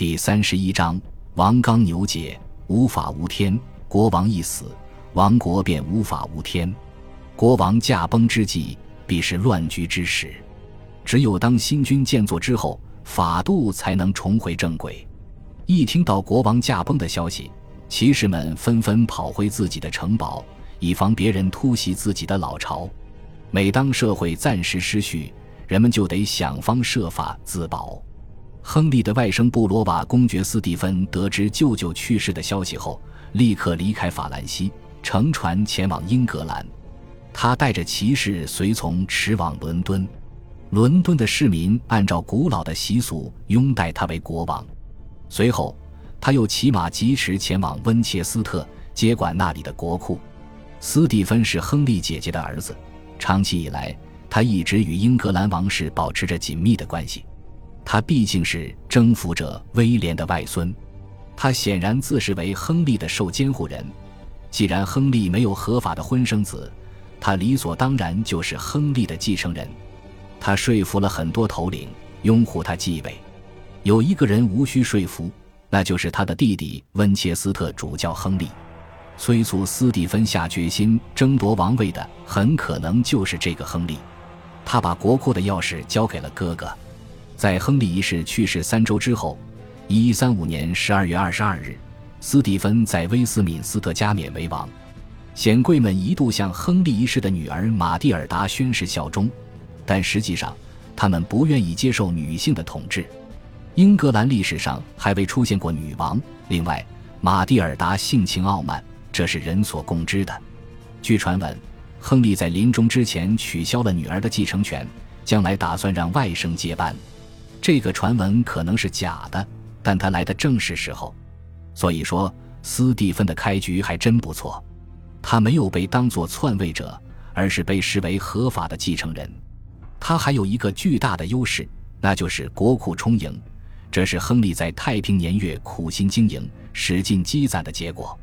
第三十一章：王刚牛解，无法无天。国王一死，王国便无法无天。国王驾崩之际，必是乱局之时。只有当新君建作之后，法度才能重回正轨。一听到国王驾崩的消息，骑士们纷纷跑回自己的城堡，以防别人突袭自己的老巢。每当社会暂时失序，人们就得想方设法自保。亨利的外甥布罗瓦公爵斯蒂芬得知舅舅去世的消息后，立刻离开法兰西，乘船前往英格兰。他带着骑士随从驰往伦敦。伦敦的市民按照古老的习俗拥戴他为国王。随后，他又骑马疾驰前往温切斯特，接管那里的国库。斯蒂芬是亨利姐姐的儿子，长期以来，他一直与英格兰王室保持着紧密的关系。他毕竟是征服者威廉的外孙，他显然自视为亨利的受监护人。既然亨利没有合法的婚生子，他理所当然就是亨利的继承人。他说服了很多头领拥护他继位，有一个人无需说服，那就是他的弟弟温切斯特主教亨利。催促斯蒂芬下决心争夺王位的，很可能就是这个亨利。他把国库的钥匙交给了哥哥。在亨利一世去世三周之后，一三五年十二月二十二日，斯蒂芬在威斯敏斯特加冕为王。显贵们一度向亨利一世的女儿玛蒂尔达宣誓效忠，但实际上，他们不愿意接受女性的统治。英格兰历史上还未出现过女王。另外，玛蒂尔达性情傲慢，这是人所共知的。据传闻，亨利在临终之前取消了女儿的继承权，将来打算让外甥接班。这个传闻可能是假的，但他来的正是时候。所以说，斯蒂芬的开局还真不错。他没有被当作篡位者，而是被视为合法的继承人。他还有一个巨大的优势，那就是国库充盈。这是亨利在太平年月苦心经营、使劲积攒的结果。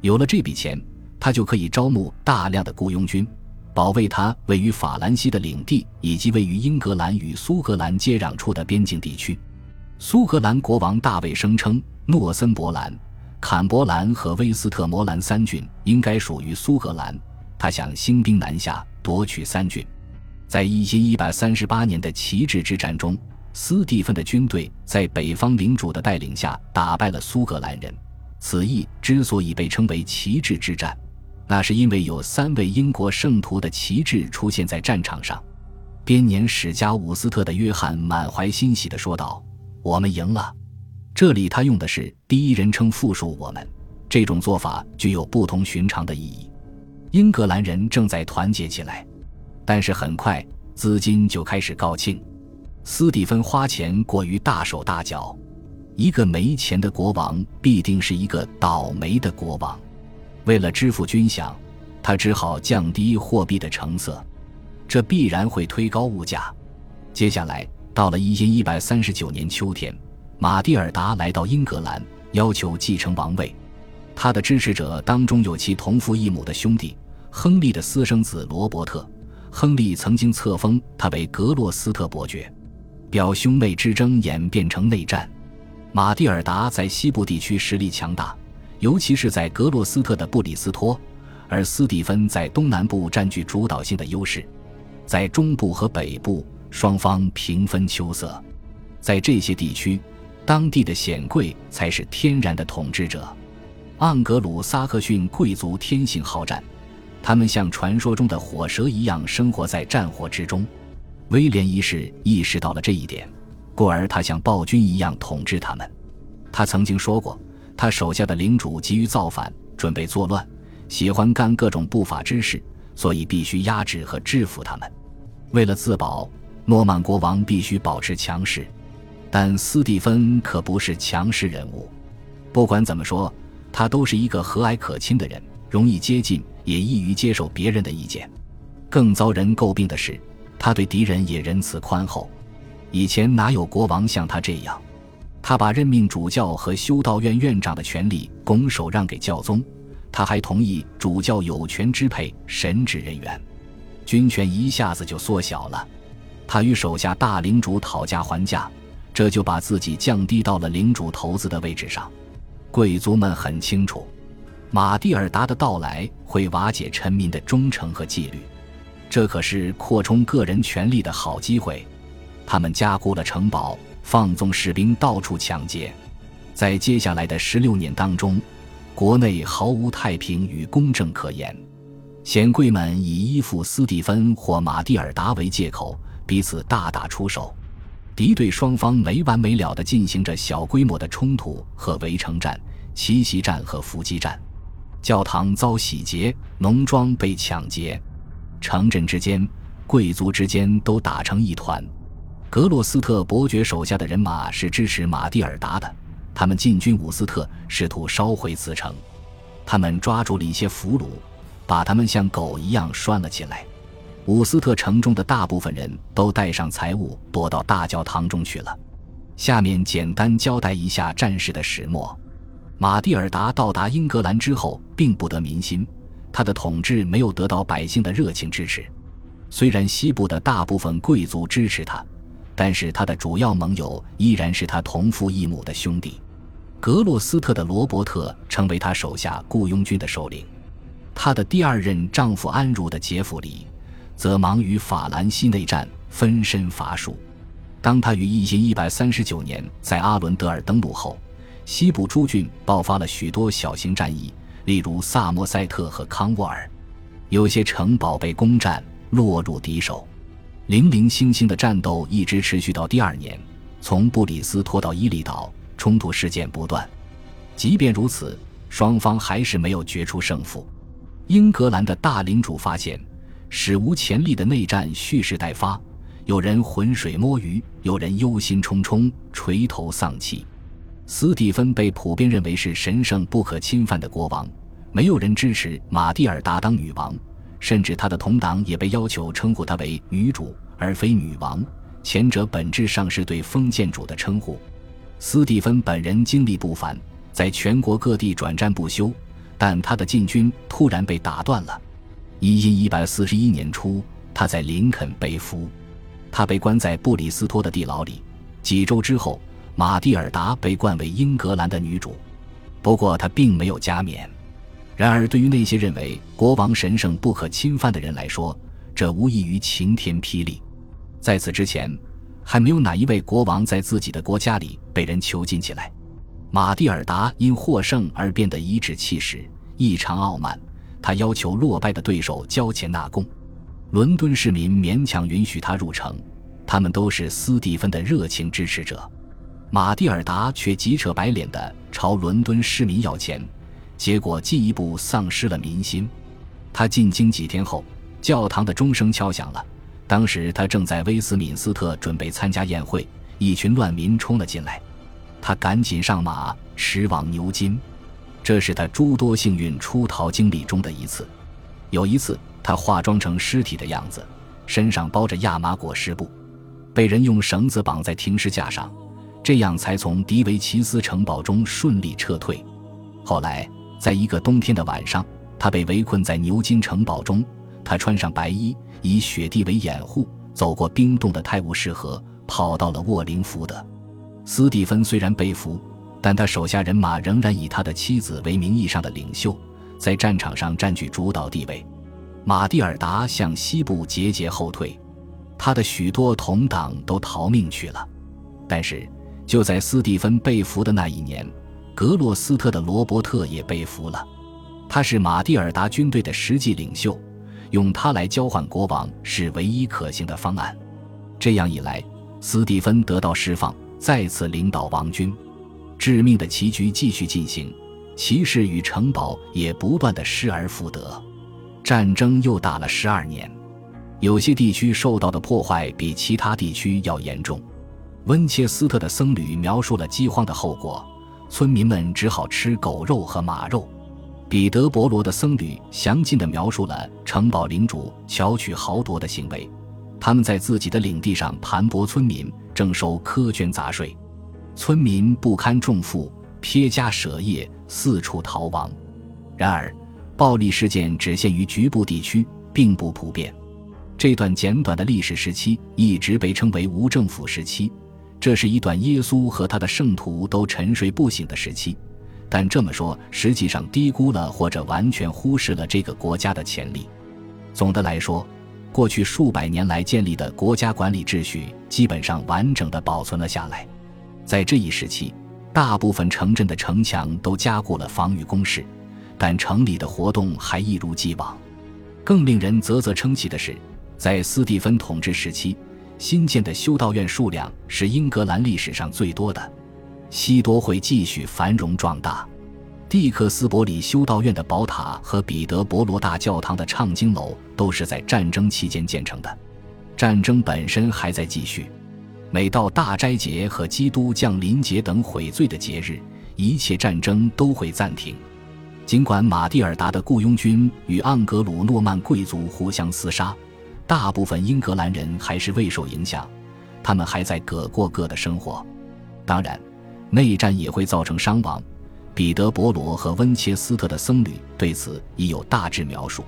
有了这笔钱，他就可以招募大量的雇佣军。保卫他位于法兰西的领地，以及位于英格兰与苏格兰接壤处的边境地区。苏格兰国王大卫声称，诺森伯兰、坎伯兰和威斯特摩兰三郡应该属于苏格兰。他想兴兵南下，夺取三郡。在一千一百三十八年的旗帜之战中，斯蒂芬的军队在北方领主的带领下打败了苏格兰人。此役之所以被称为旗帜之战。那是因为有三位英国圣徒的旗帜出现在战场上。编年史家伍斯特的约翰满怀欣喜地说道：“我们赢了。”这里他用的是第一人称复数“我们”，这种做法具有不同寻常的意义。英格兰人正在团结起来，但是很快资金就开始告罄。斯蒂芬花钱过于大手大脚，一个没钱的国王必定是一个倒霉的国王。为了支付军饷，他只好降低货币的成色，这必然会推高物价。接下来到了一千一百三十九年秋天，马蒂尔达来到英格兰，要求继承王位。他的支持者当中有其同父异母的兄弟亨利的私生子罗伯特。亨利曾经册封他为格洛斯特伯爵。表兄妹之争演变成内战。马蒂尔达在西部地区实力强大。尤其是在格洛斯特的布里斯托，而斯蒂芬在东南部占据主导性的优势，在中部和北部双方平分秋色。在这些地区，当地的显贵才是天然的统治者。盎格鲁撒克逊贵族天性好战，他们像传说中的火蛇一样生活在战火之中。威廉一世意识到了这一点，故而他像暴君一样统治他们。他曾经说过。他手下的领主急于造反，准备作乱，喜欢干各种不法之事，所以必须压制和制服他们。为了自保，诺曼国王必须保持强势。但斯蒂芬可不是强势人物。不管怎么说，他都是一个和蔼可亲的人，容易接近，也易于接受别人的意见。更遭人诟病的是，他对敌人也仁慈宽厚。以前哪有国王像他这样？他把任命主教和修道院院长的权力拱手让给教宗，他还同意主教有权支配神职人员，军权一下子就缩小了。他与手下大领主讨价还价，这就把自己降低到了领主头子的位置上。贵族们很清楚，马蒂尔达的到来会瓦解臣民的忠诚和纪律，这可是扩充个人权力的好机会。他们加固了城堡，放纵士兵到处抢劫。在接下来的十六年当中，国内毫无太平与公正可言。显贵们以依附斯蒂芬或马蒂尔达为借口，彼此大打出手。敌对双方没完没了地进行着小规模的冲突和围城战、奇袭战和伏击战，教堂遭洗劫，农庄被抢劫，城镇之间、贵族之间都打成一团。格洛斯特伯爵手下的人马是支持马蒂尔达的，他们进军伍斯特，试图烧毁此城。他们抓住了一些俘虏，把他们像狗一样拴了起来。伍斯特城中的大部分人都带上财物躲到大教堂中去了。下面简单交代一下战事的始末：马蒂尔达到达英格兰之后，并不得民心，他的统治没有得到百姓的热情支持。虽然西部的大部分贵族支持他，但是他的主要盟友依然是他同父异母的兄弟。格洛斯特的罗伯特成为他手下雇佣军的首领，他的第二任丈夫安茹的杰弗里。则忙于法兰西内战，分身乏术。当他于一千一百三十九年在阿伦德尔登陆后，西部诸郡爆发了许多小型战役，例如萨默塞特和康沃尔。有些城堡被攻占，落入敌手。零零星星的战斗一直持续到第二年，从布里斯托到伊利岛，冲突事件不断。即便如此，双方还是没有决出胜负。英格兰的大领主发现。史无前例的内战蓄势待发，有人浑水摸鱼，有人忧心忡忡、垂头丧气。斯蒂芬被普遍认为是神圣不可侵犯的国王，没有人支持玛蒂尔达当女王，甚至他的同党也被要求称呼她为女主而非女王，前者本质上是对封建主的称呼。斯蒂芬本人经历不凡，在全国各地转战不休，但他的进军突然被打断了。一因一百四十一年初，他在林肯被俘，他被关在布里斯托的地牢里。几周之后，玛蒂尔达被冠为英格兰的女主，不过她并没有加冕。然而，对于那些认为国王神圣不可侵犯的人来说，这无异于晴天霹雳。在此之前，还没有哪一位国王在自己的国家里被人囚禁起来。玛蒂尔达因获胜而变得颐指气使，异常傲慢。他要求落败的对手交钱纳贡，伦敦市民勉强允许他入城，他们都是斯蒂芬的热情支持者。马蒂尔达却急扯白脸地朝伦敦市民要钱，结果进一步丧失了民心。他进京几天后，教堂的钟声敲响了。当时他正在威斯敏斯特准备参加宴会，一群乱民冲了进来，他赶紧上马驰往牛津。这是他诸多幸运出逃经历中的一次。有一次，他化妆成尸体的样子，身上包着亚麻裹尸布，被人用绳子绑在停尸架上，这样才从迪维奇斯城堡中顺利撤退。后来，在一个冬天的晚上，他被围困在牛津城堡中。他穿上白衣，以雪地为掩护，走过冰冻的泰晤士河，跑到了沃灵福德。斯蒂芬虽然被俘。但他手下人马仍然以他的妻子为名义上的领袖，在战场上占据主导地位。马蒂尔达向西部节节后退，他的许多同党都逃命去了。但是，就在斯蒂芬被俘的那一年，格洛斯特的罗伯特也被俘了。他是马蒂尔达军队的实际领袖，用他来交换国王是唯一可行的方案。这样一来，斯蒂芬得到释放，再次领导王军。致命的棋局继续进行，骑士与城堡也不断的失而复得，战争又打了十二年。有些地区受到的破坏比其他地区要严重。温切斯特的僧侣描述了饥荒的后果，村民们只好吃狗肉和马肉。彼得伯罗的僧侣详尽地描述了城堡领主巧取豪夺的行为，他们在自己的领地上盘剥村民，征收苛捐杂税。村民不堪重负，撇家舍业，四处逃亡。然而，暴力事件只限于局部地区，并不普遍。这段简短的历史时期一直被称为无政府时期，这是一段耶稣和他的圣徒都沉睡不醒的时期，但这么说实际上低估了或者完全忽视了这个国家的潜力。总的来说，过去数百年来建立的国家管理秩序基本上完整的保存了下来。在这一时期，大部分城镇的城墙都加固了防御工事，但城里的活动还一如既往。更令人啧啧称奇的是，在斯蒂芬统治时期，新建的修道院数量是英格兰历史上最多的。西多会继续繁荣壮大。蒂克斯伯里修道院的宝塔和彼得伯罗大教堂的唱经楼都是在战争期间建成的，战争本身还在继续。每到大斋节和基督降临节等悔罪的节日，一切战争都会暂停。尽管马蒂尔达的雇佣军与盎格鲁诺曼贵族互相厮杀，大部分英格兰人还是未受影响，他们还在各过各的生活。当然，内战也会造成伤亡。彼得·伯罗和温切斯特的僧侣对此已有大致描述，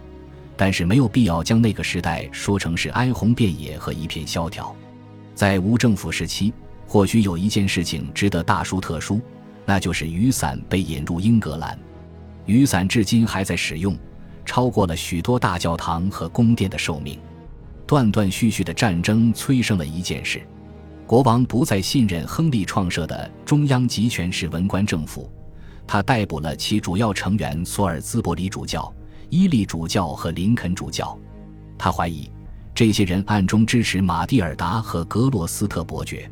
但是没有必要将那个时代说成是哀鸿遍野和一片萧条。在无政府时期，或许有一件事情值得大书特书，那就是雨伞被引入英格兰。雨伞至今还在使用，超过了许多大教堂和宫殿的寿命。断断续续的战争催生了一件事：国王不再信任亨利创设的中央集权式文官政府。他逮捕了其主要成员索尔兹伯里主教、伊利主教和林肯主教。他怀疑这些人暗中支持马蒂尔达和格罗斯特伯爵。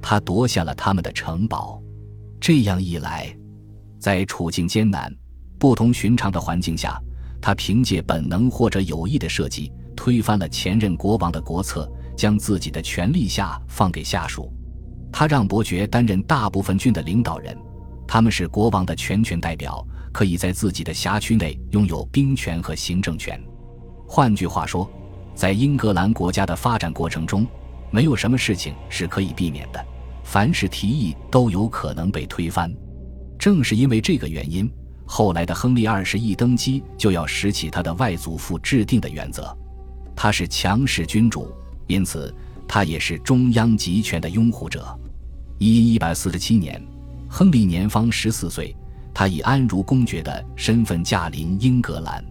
他夺下了他们的城堡。这样一来，在处境艰难、不同寻常的环境下，他凭借本能或者有意的设计，推翻了前任国王的国策，将自己的权力下放给下属。他让伯爵担任大部分郡的领导人。他们是国王的全权代表，可以在自己的辖区内拥有兵权和行政权。换句话说，在英格兰国家的发展过程中，没有什么事情是可以避免的，凡是提议都有可能被推翻。正是因为这个原因，后来的亨利二世一登基就要拾起他的外祖父制定的原则。他是强势君主，因此他也是中央集权的拥护者。一一百四十七年。亨利年方十四岁，他以安茹公爵的身份驾临英格兰。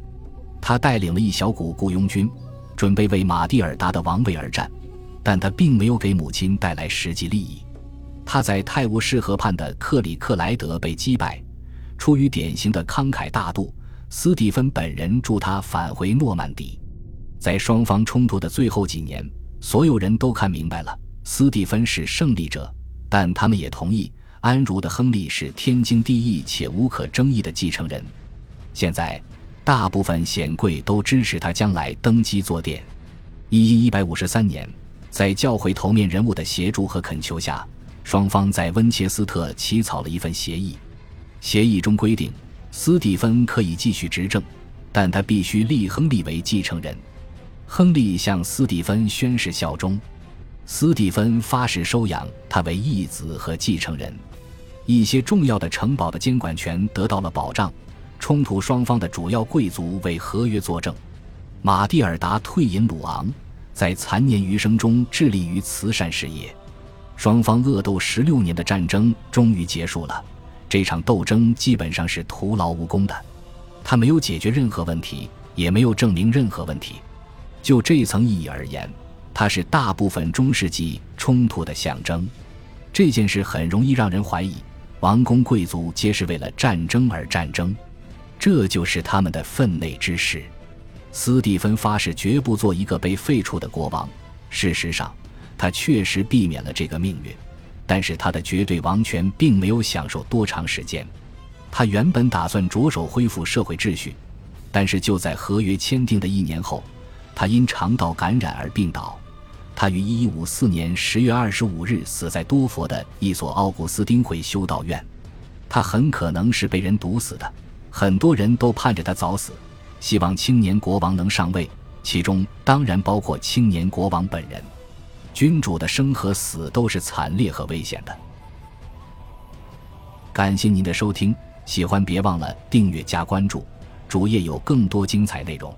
他带领了一小股雇佣军，准备为马蒂尔达的王位而战，但他并没有给母亲带来实际利益。他在泰晤士河畔的克里克莱德被击败，出于典型的慷慨大度，斯蒂芬本人助他返回诺曼底。在双方冲突的最后几年，所有人都看明白了，斯蒂芬是胜利者，但他们也同意。安茹的亨利是天经地义且无可争议的继承人。现在，大部分显贵都支持他将来登基坐殿。一一一百五十三年，在教会头面人物的协助和恳求下，双方在温切斯特起草了一份协议。协议中规定，斯蒂芬可以继续执政，但他必须立亨利为继承人。亨利向斯蒂芬宣誓效忠，斯蒂芬发誓收养他为义子和继承人。一些重要的城堡的监管权得到了保障，冲突双方的主要贵族为合约作证。马蒂尔达退隐鲁昂，在残年余生中致力于慈善事业。双方恶斗十六年的战争终于结束了，这场斗争基本上是徒劳无功的。他没有解决任何问题，也没有证明任何问题。就这层意义而言，它是大部分中世纪冲突的象征。这件事很容易让人怀疑。王公贵族皆是为了战争而战争，这就是他们的分内之事。斯蒂芬发誓绝不做一个被废除的国王。事实上，他确实避免了这个命运，但是他的绝对王权并没有享受多长时间。他原本打算着手恢复社会秩序，但是就在合约签订的一年后，他因肠道感染而病倒。他于一一五四年十月二十五日死在多佛的一所奥古斯丁会修道院，他很可能是被人毒死的。很多人都盼着他早死，希望青年国王能上位，其中当然包括青年国王本人。君主的生和死都是惨烈和危险的。感谢您的收听，喜欢别忘了订阅加关注，主页有更多精彩内容。